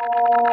you.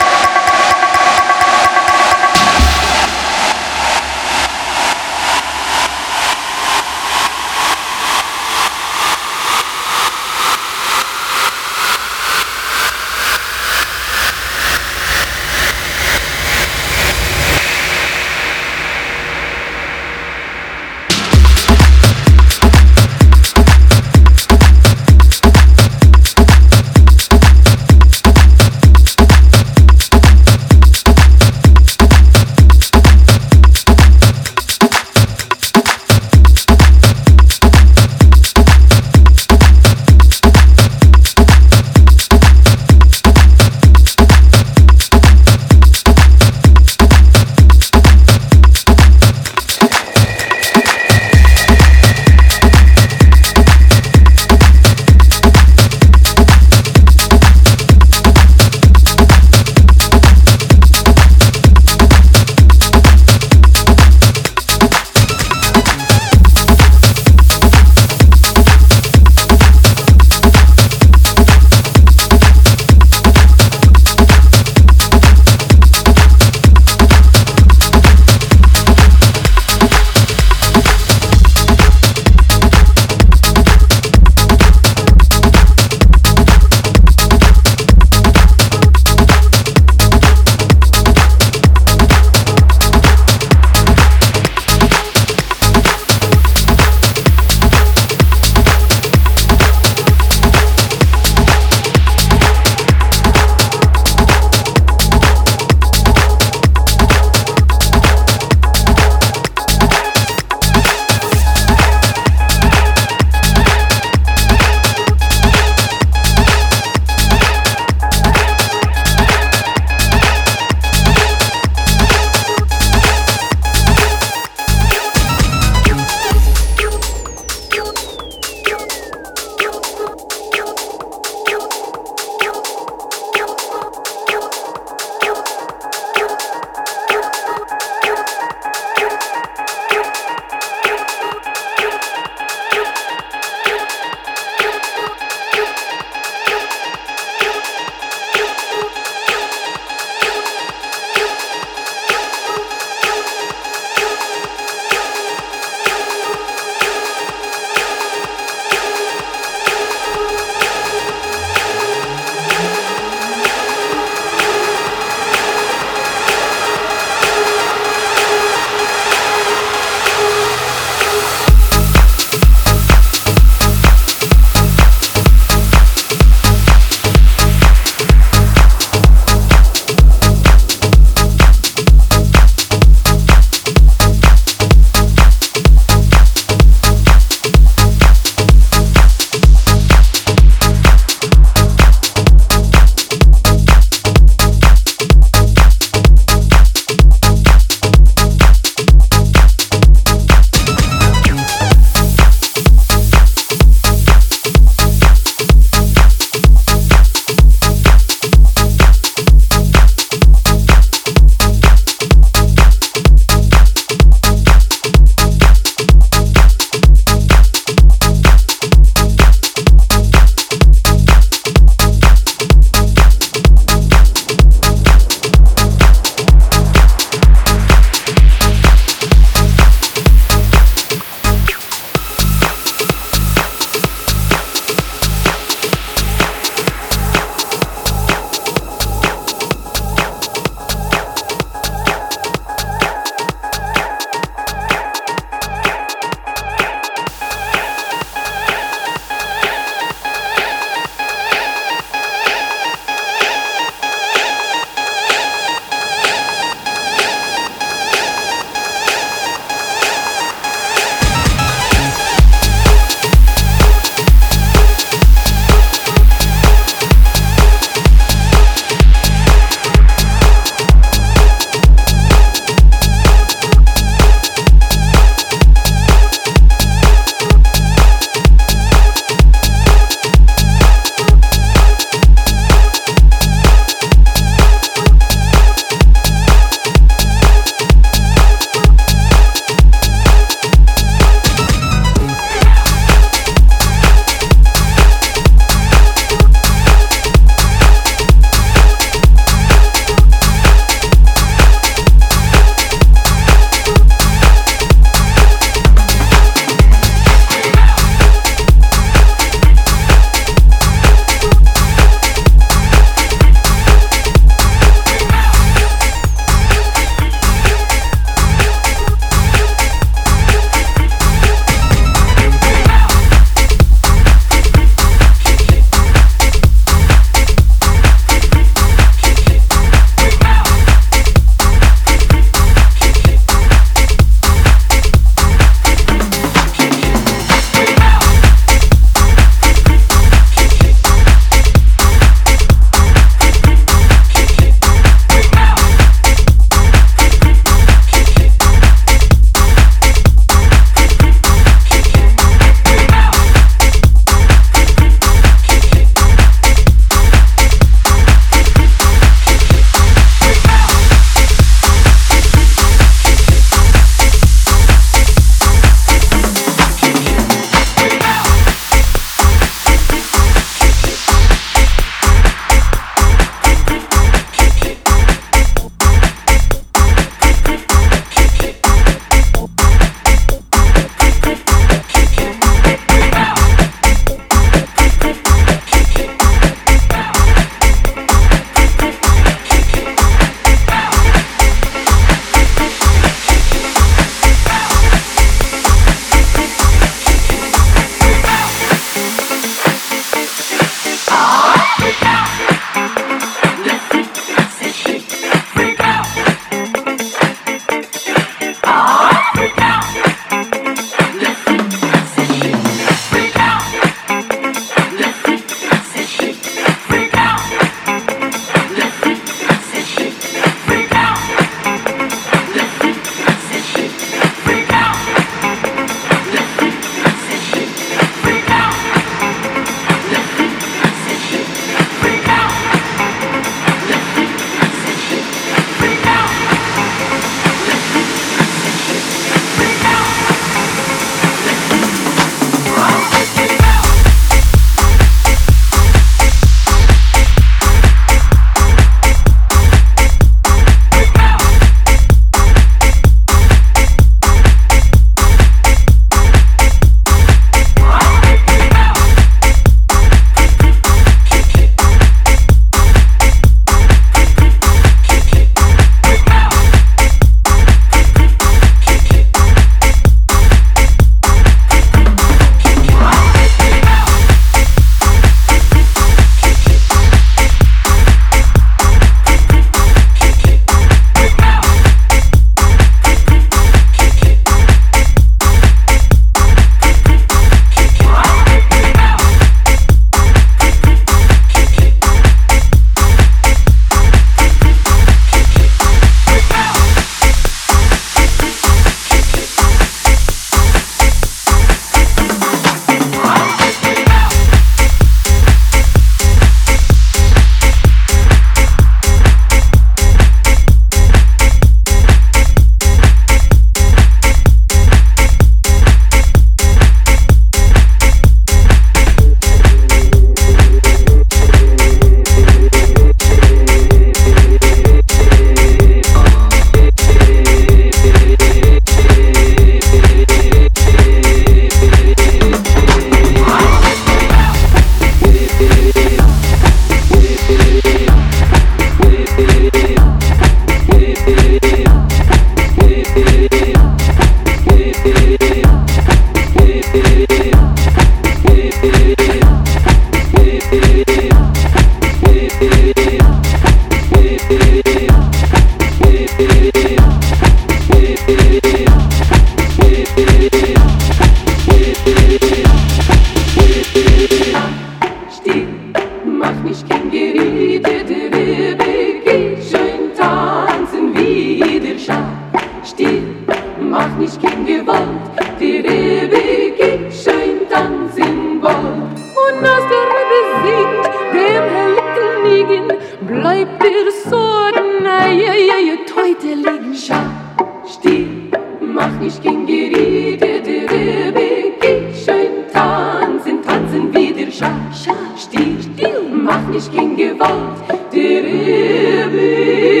ich ging geriede, der Rebe, ich schön tanzen, tanzen wie der Scha, Scha, Stil, Stil, mach ich ging Gewalt, der Rebe.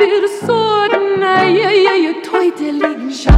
bir sorun, ey ey ey toy delinja.